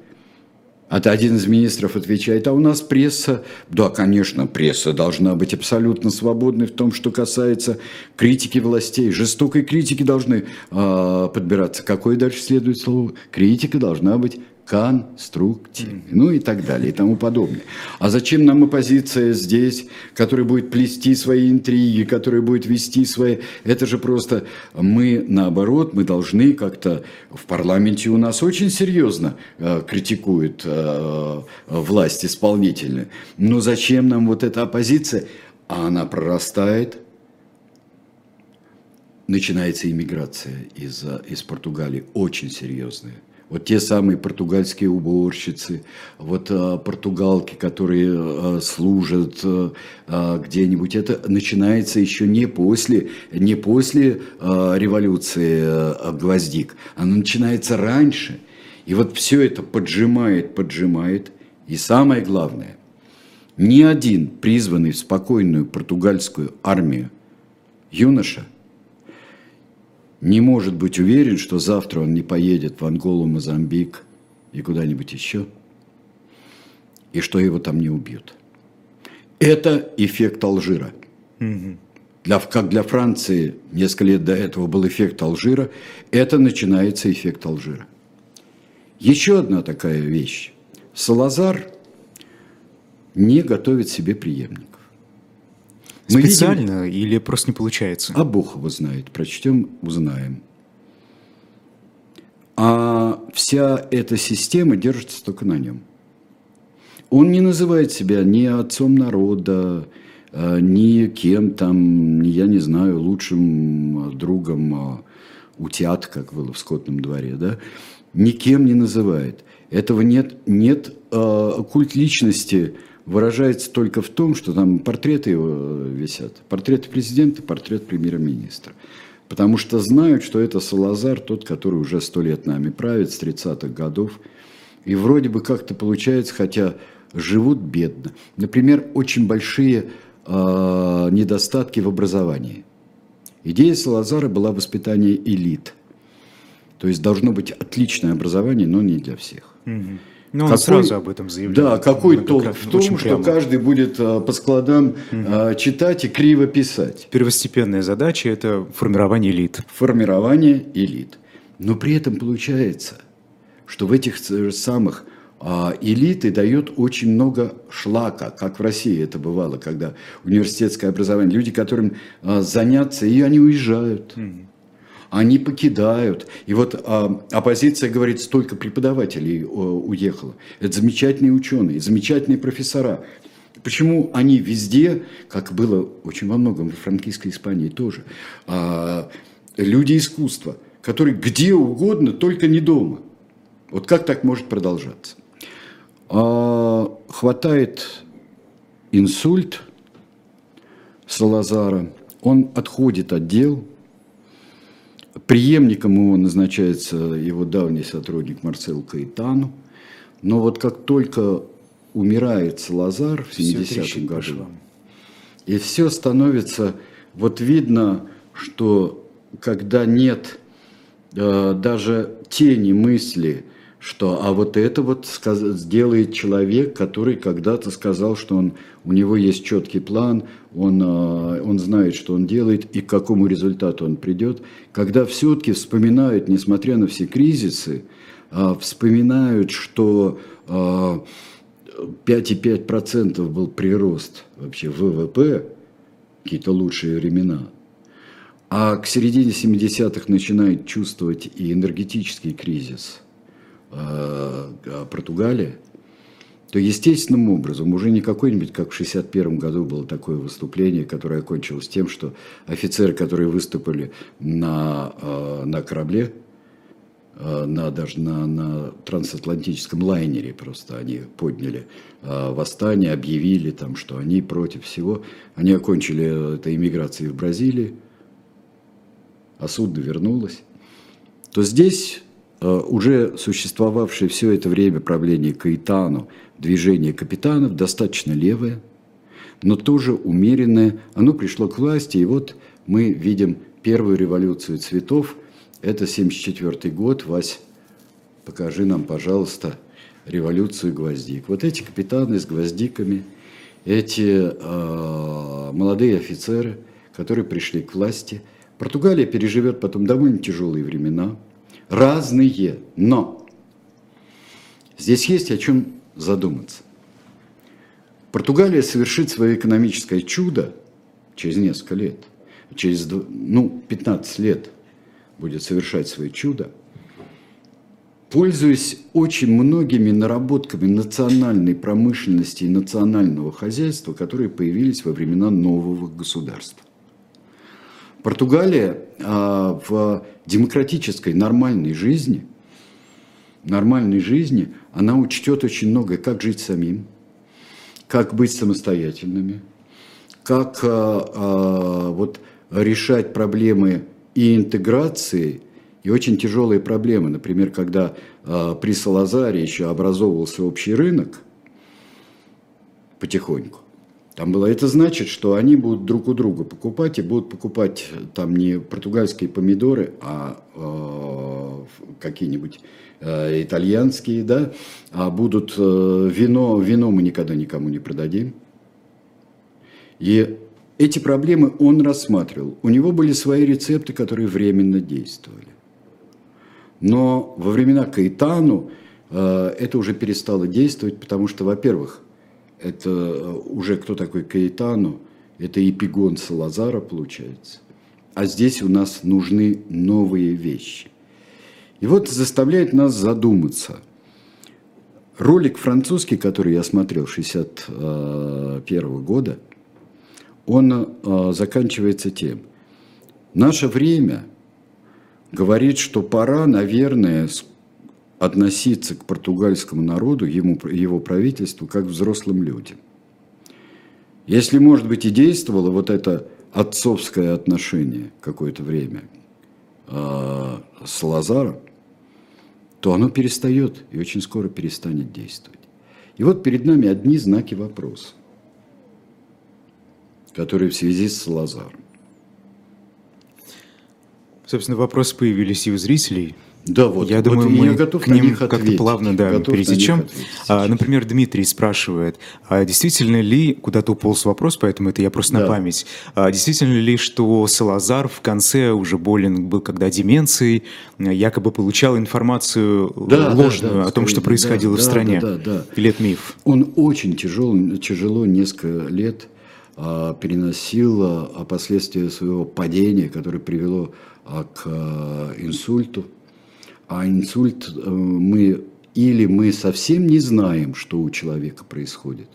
А один из министров отвечает, а у нас пресса, да, конечно, пресса должна быть абсолютно свободной в том, что касается критики властей. Жестокой критики должны э, подбираться. Какое дальше следует слово? Критика должна быть конструктивный, ну и так далее, и тому подобное. А зачем нам оппозиция здесь, которая будет плести свои интриги, которая будет вести свои... Это же просто мы, наоборот, мы должны как-то... В парламенте у нас очень серьезно э, критикуют э, власть исполнительную. Но зачем нам вот эта оппозиция? А она прорастает, начинается иммиграция из, из Португалии, очень серьезная вот те самые португальские уборщицы, вот а, португалки, которые а, служат а, где-нибудь, это начинается еще не после, не после революции гвоздик, оно начинается раньше. И вот все это поджимает, поджимает. И самое главное, ни один призванный в спокойную португальскую армию юноша – не может быть уверен, что завтра он не поедет в Анголу, Мозамбик и куда-нибудь еще, и что его там не убьют. Это эффект Алжира. Для, как для Франции несколько лет до этого был эффект Алжира, это начинается эффект Алжира. Еще одна такая вещь. Салазар не готовит себе преемника. Мы Специально видим... или просто не получается? А Бог его знает. Прочтем, узнаем. А вся эта система держится только на нем. Он не называет себя ни отцом народа, а, ни кем там, я не знаю, лучшим другом утят, как было в скотном дворе, да, никем не называет. Этого нет, нет э, культ личности выражается только в том, что там портреты его висят. Портрет президента, портрет премьер-министра. Потому что знают, что это Салазар, тот, который уже сто лет нами правит, с 30-х годов. И вроде бы как-то получается, хотя живут бедно. Например, очень большие э, недостатки в образовании. Идея Салазара была воспитание элит. То есть должно быть отличное образование, но не для всех. Угу. Но он сразу об этом заявляет. Да, какой толк в том, что каждый будет а, по складам угу. читать и криво писать. Первостепенная задача – это формирование элит. Формирование элит. Но при этом получается, что в этих самых а, элиты дает очень много шлака, как в России это бывало, когда университетское образование, люди, которым а, заняться, и они уезжают. Они покидают. И вот а, оппозиция говорит, столько преподавателей уехало. Это замечательные ученые, замечательные профессора. Почему они везде, как было очень во многом в франкийской Испании тоже, люди искусства, которые где угодно, только не дома. Вот как так может продолжаться? А, хватает инсульт Салазара, он отходит от дел, преемником его назначается его давний сотрудник Марсел Каэтану, но вот как только умирает Салазар в 70-м году, и все становится, вот видно, что когда нет э, даже тени мысли – что а вот это вот сказ... сделает человек, который когда-то сказал, что он, у него есть четкий план, он, а, он знает, что он делает и к какому результату он придет. Когда все-таки вспоминают, несмотря на все кризисы, а, вспоминают, что 5,5% а, был прирост вообще ВВП, какие-то лучшие времена, а к середине 70-х начинает чувствовать и энергетический кризис – Португалия, то естественным образом, уже не какой-нибудь, как в 1961 году было такое выступление, которое окончилось тем, что офицеры, которые выступили на, э, на корабле, э, на, даже на, на трансатлантическом лайнере просто они подняли восстание, объявили там, что они против всего. Они окончили это иммиграцией в Бразилии, а судно вернулось. То здесь Э, уже существовавшее все это время правление Каэтану, движение капитанов, достаточно левое, но тоже умеренное. Оно пришло к власти, и вот мы видим первую революцию цветов. Это 1974 год. Вась, покажи нам, пожалуйста, революцию гвоздик. Вот эти капитаны с гвоздиками, эти э, молодые офицеры, которые пришли к власти. Португалия переживет потом довольно тяжелые времена – разные. Но здесь есть о чем задуматься. Португалия совершит свое экономическое чудо через несколько лет. Через ну, 15 лет будет совершать свое чудо, пользуясь очень многими наработками национальной промышленности и национального хозяйства, которые появились во времена нового государства. Португалия а, в демократической нормальной жизни, нормальной жизни, она учтет очень многое, как жить самим, как быть самостоятельными, как а, а, вот решать проблемы и интеграции, и очень тяжелые проблемы. Например, когда а, при Салазаре еще образовывался общий рынок потихоньку, там было. Это значит, что они будут друг у друга покупать и будут покупать там не португальские помидоры, а э, какие-нибудь э, итальянские, да, а будут э, вино, вино мы никогда никому не продадим. И эти проблемы он рассматривал. У него были свои рецепты, которые временно действовали. Но во времена Каэтану э, это уже перестало действовать, потому что, во-первых, это э, уже кто такой Каэтану, это эпигон Салазара получается. А здесь у нас нужны новые вещи. И вот заставляет нас задуматься. Ролик французский, который я смотрел 61 года, он э, заканчивается тем. Наше время говорит, что пора, наверное, относиться к португальскому народу, ему, его правительству, как взрослым людям. Если, может быть, и действовало вот это отцовское отношение какое-то время э, с Лазаром, то оно перестает и очень скоро перестанет действовать. И вот перед нами одни знаки вопроса, которые в связи с Лазаром. Собственно, вопросы появились и у зрителей. Да, вот. Я вот думаю, мы я готов к ним как-то плавно да, пересечем. А, например, Дмитрий спрашивает, а действительно ли, куда-то уполз вопрос, поэтому это я просто да. на память, а действительно ли, что Салазар в конце уже болен был когда деменцией, якобы получал информацию да, ложную да, да, о том, что происходило да, в стране? Да, да, да. Или это миф? Он очень тяжел, тяжело несколько лет а, переносил а, последствия своего падения, которое привело а, к инсульту а инсульт э, мы или мы совсем не знаем, что у человека происходит.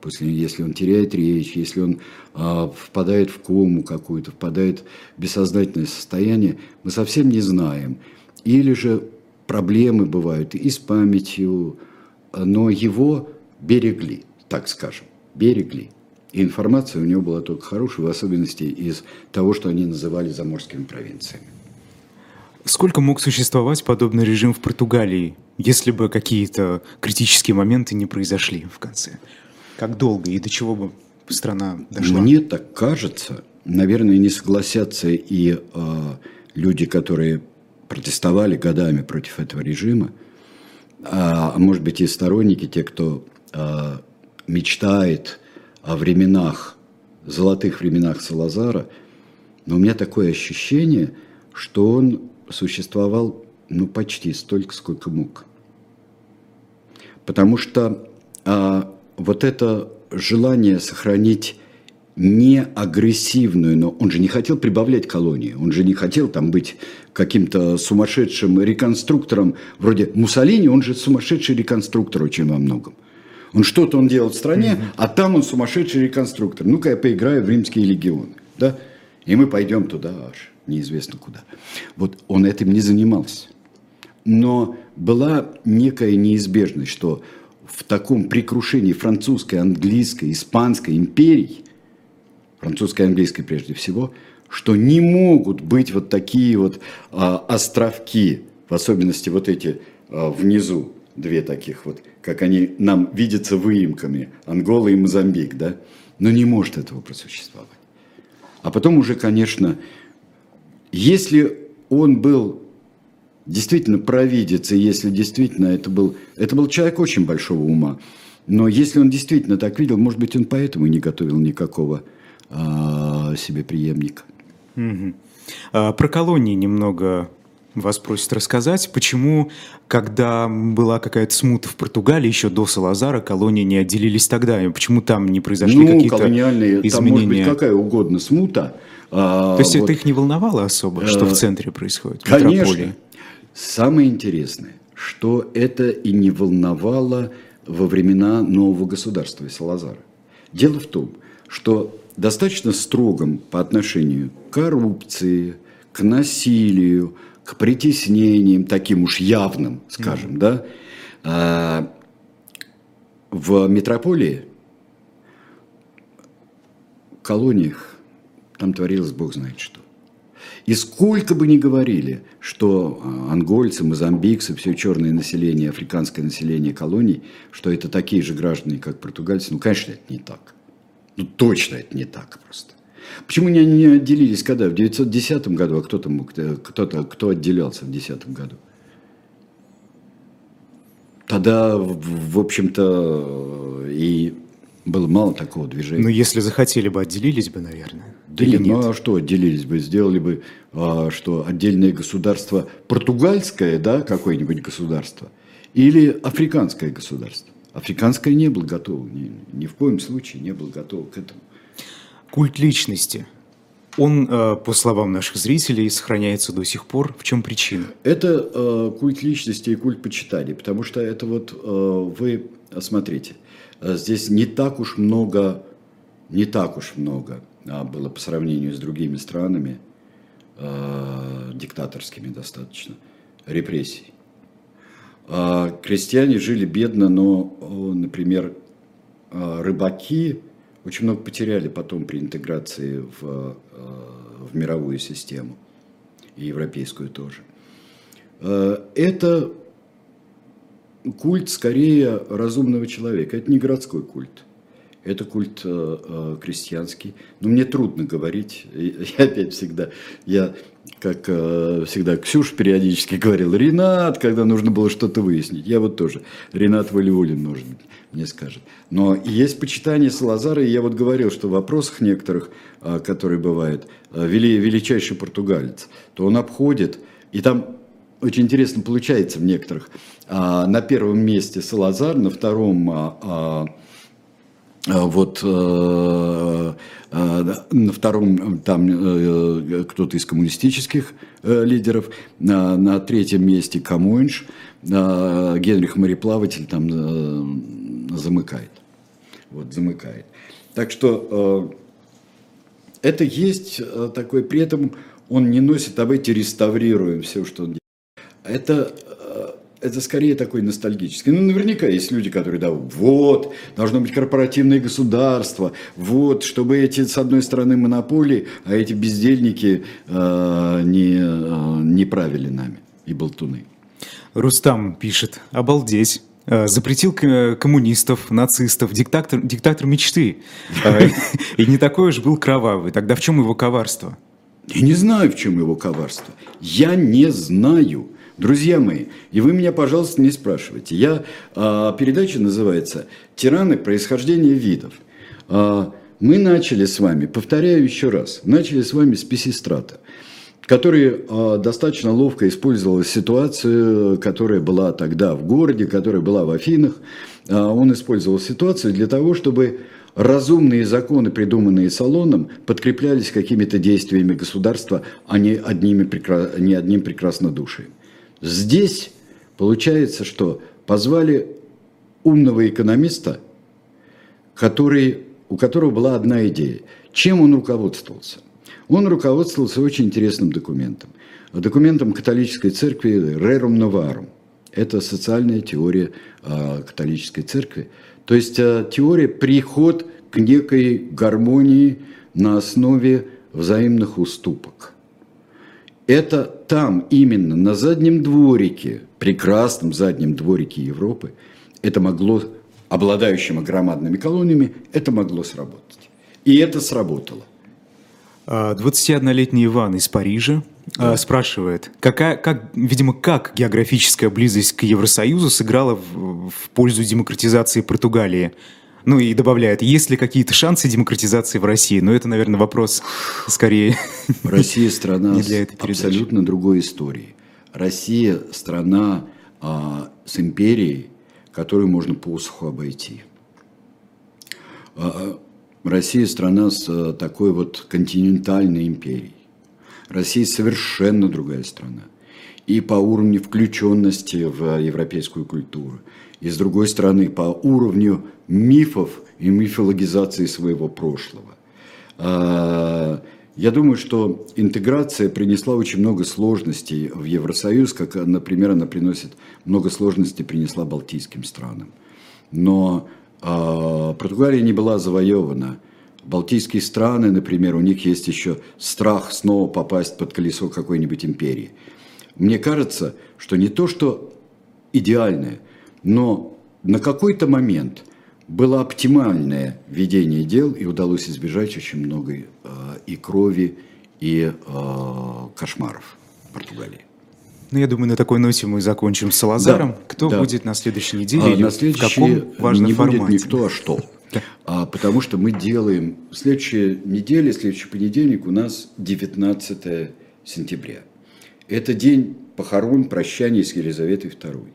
После, если он теряет речь, если он а, впадает в кому какую-то, впадает в бессознательное состояние, мы совсем не знаем. Или же проблемы бывают и с памятью, но его берегли, так скажем, берегли. И информация у него была только хорошая, в особенности из того, что они называли заморскими провинциями. Сколько мог существовать подобный режим в Португалии, если бы какие-то критические моменты не произошли в конце? Как долго и до чего бы страна дошла? Мне так кажется, наверное, не согласятся и э, люди, которые протестовали годами против этого режима, а, а может быть и сторонники, те, кто э, мечтает о временах, золотых временах Салазара, но у меня такое ощущение, что он существовал ну, почти столько, сколько мог. Потому что а, вот это желание сохранить не агрессивную, но он же не хотел прибавлять колонии, он же не хотел там быть каким-то сумасшедшим реконструктором, вроде Муссолини, он же сумасшедший реконструктор очень во многом. Он что-то он делал в стране, mm-hmm. а там он сумасшедший реконструктор. Ну-ка я поиграю в римские легионы, да? И мы пойдем туда аж неизвестно куда. Вот он этим не занимался. Но была некая неизбежность, что в таком прикрушении французской, английской, испанской империй, французской и английской прежде всего, что не могут быть вот такие вот а, островки, в особенности вот эти а, внизу, две таких вот, как они нам видятся выемками, Ангола и Мозамбик, да, но не может этого просуществовать. А потом уже, конечно, если он был действительно провидец, и если действительно это был, это был человек очень большого ума, но если он действительно так видел, может быть, он поэтому и не готовил никакого а, себе преемника. Угу. А, про колонии немного вас просят рассказать, почему, когда была какая-то смута в Португалии, еще до Салазара, колонии не отделились тогда, и почему там не произошли ну, какие-то изменения? Там может быть какая угодно смута, а, То есть вот. это их не волновало особо, что в центре происходит, в Конечно. Метрополии? Самое интересное, что это и не волновало во времена нового государства Салазара. Дело в том, что достаточно строгом по отношению к коррупции, к насилию, к притеснениям, таким уж явным, скажем, mm-hmm. да, а, в метрополии, колониях там творилось бог знает что. И сколько бы ни говорили, что а, ангольцы, мозамбикцы, все черное население, африканское население колоний, что это такие же граждане, как португальцы, ну, конечно, это не так. Ну, точно это не так просто. Почему они не отделились когда? В 910 году, а кто-то мог, э, кто-то, кто отделялся в 10 году? Тогда, в общем-то, и было мало такого движения. Ну, если захотели бы, отделились бы, наверное. Да Или нет, ну а что отделились бы? Сделали бы, а, что отдельное государство португальское, да, какое-нибудь государство, или африканское государство. Африканское не было готово, ни, ни в коем случае не было готово к этому. Культ личности. Он, э, по словам наших зрителей, сохраняется до сих пор. В чем причина? Это э, культ личности и культ почитания, потому что это вот э, вы, смотрите, здесь не так уж много, не так уж много а, было по сравнению с другими странами диктаторскими достаточно, репрессий. Крестьяне жили бедно, но, например, рыбаки очень много потеряли потом при интеграции в, э, в мировую систему, и европейскую тоже. Э, это культ скорее разумного человека, это не городской культ. Это культ э, э, крестьянский. Но мне трудно говорить. Я опять всегда, я как э, всегда Ксюш периодически [LAUGHS] говорил, Ренат, когда нужно было что-то выяснить. Я вот тоже. Ренат Валиулин, может быть, мне скажет. Но есть почитание Салазара, и я вот говорил, что в вопросах некоторых, э, которые бывают, э, вели, величайший португалец, то он обходит, и там очень интересно получается в некоторых. А, на первом месте Салазар, на втором а, а, вот э, э, на втором там э, кто-то из коммунистических лидеров, на третьем месте Камуинш, Генрих Мореплаватель там замыкает. Вот, замыкает. Так что это есть такой, при этом он не носит, давайте реставрируем все, что он делает. Это это скорее такой ностальгический. Ну, наверняка есть люди, которые, да, вот, должно быть корпоративное государство, вот, чтобы эти, с одной стороны, монополии, а эти бездельники э, не, э, не правили нами и болтуны. Рустам пишет, обалдеть. Э, запретил коммунистов, нацистов, диктатор, диктатор мечты. Э, и не такой уж был кровавый. Тогда в чем его коварство? Я не знаю, в чем его коварство. Я не знаю. Друзья мои, и вы меня, пожалуйста, не спрашивайте. Я, а, передача называется «Тираны. Происхождение видов». А, мы начали с вами, повторяю еще раз, начали с вами с Песистрата, который а, достаточно ловко использовал ситуацию, которая была тогда в городе, которая была в Афинах. А, он использовал ситуацию для того, чтобы разумные законы, придуманные Салоном, подкреплялись какими-то действиями государства, а не, одними, не одним прекраснодушием. Здесь получается, что позвали умного экономиста, который, у которого была одна идея. Чем он руководствовался? Он руководствовался очень интересным документом. Документом католической церкви «Rerum Novarum». Это социальная теория э, католической церкви. То есть э, теория приход к некой гармонии на основе взаимных уступок – это там, именно на заднем дворике, прекрасном заднем дворике Европы, это могло, обладающим громадными колониями, это могло сработать. И это сработало. 21-летний а, Иван из Парижа а, да. спрашивает, какая, как, видимо, как географическая близость к Евросоюзу сыграла в, в пользу демократизации Португалии? Ну и добавляет, есть ли какие-то шансы демократизации в России? Но это, наверное, вопрос скорее [LAUGHS] Россия страна с абсолютно другой историей. Россия страна а, с империей, которую можно посуху обойти. А, Россия страна с а, такой вот континентальной империей. Россия совершенно другая страна. И по уровню включенности в европейскую культуру, и с другой стороны по уровню мифов и мифологизации своего прошлого. А, я думаю, что интеграция принесла очень много сложностей в Евросоюз, как, например, она приносит много сложностей принесла балтийским странам. Но э, Португалия не была завоевана. Балтийские страны, например, у них есть еще страх снова попасть под колесо какой-нибудь империи. Мне кажется, что не то, что идеальное, но на какой-то момент было оптимальное ведение дел, и удалось избежать очень много э, и крови, и э, кошмаров в Португалии. Ну, я думаю, на такой ноте мы закончим с Салазаром. Да, Кто да. будет на следующей неделе? А, на следующей в каком важном не формате? будет никто, а что. [LAUGHS] А, потому что мы делаем... Следующая неделя, следующий понедельник у нас 19 сентября. Это день похорон, прощания с Елизаветой II.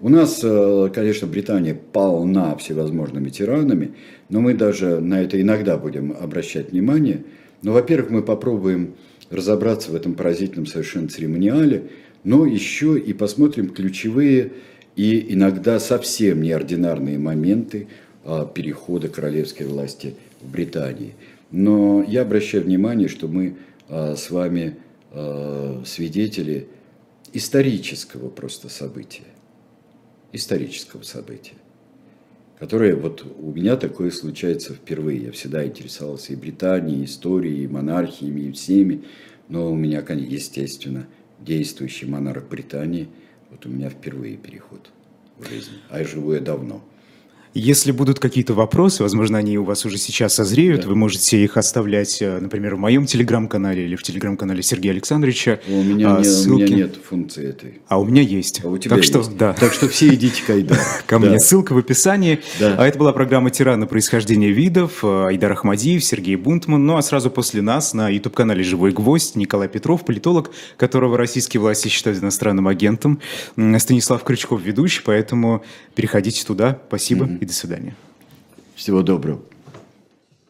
У нас, э, конечно, Британия полна всевозможными тиранами, но мы даже на это иногда будем обращать внимание. Но, во-первых, мы попробуем разобраться в этом поразительном совершенно церемониале, но еще и посмотрим ключевые и иногда совсем неординарные моменты а, перехода королевской власти в Британии. Но я обращаю внимание, что мы а, с вами а, свидетели исторического просто события. Исторического события. Которое вот у меня такое случается впервые. Я всегда интересовался и Британией, и историей, и монархиями, и всеми. Но у меня, естественно, действующий монарх Британии, вот у меня впервые переход в жизни. А я живу я давно. Если будут какие-то вопросы, возможно, они у вас уже сейчас созреют, да. вы можете их оставлять, э, например, в моем телеграм-канале или в телеграм-канале Сергея Александровича. У меня, а, не, ссылки... у меня нет функции этой. А у меня есть. А у тебя так есть. Что, да. Так что все идите к Айдару. [LAUGHS] Ко мне. Ссылка в описании. А это была программа «Тираны. Происхождение видов». Э, Айдар Ахмадиев, Сергей Бунтман. Ну а сразу после нас на YouTube-канале «Живой гвоздь» Николай Петров, политолог, которого российские власти считают иностранным агентом. Станислав Крючков, ведущий, поэтому переходите туда. Спасибо до свидания. Всего доброго.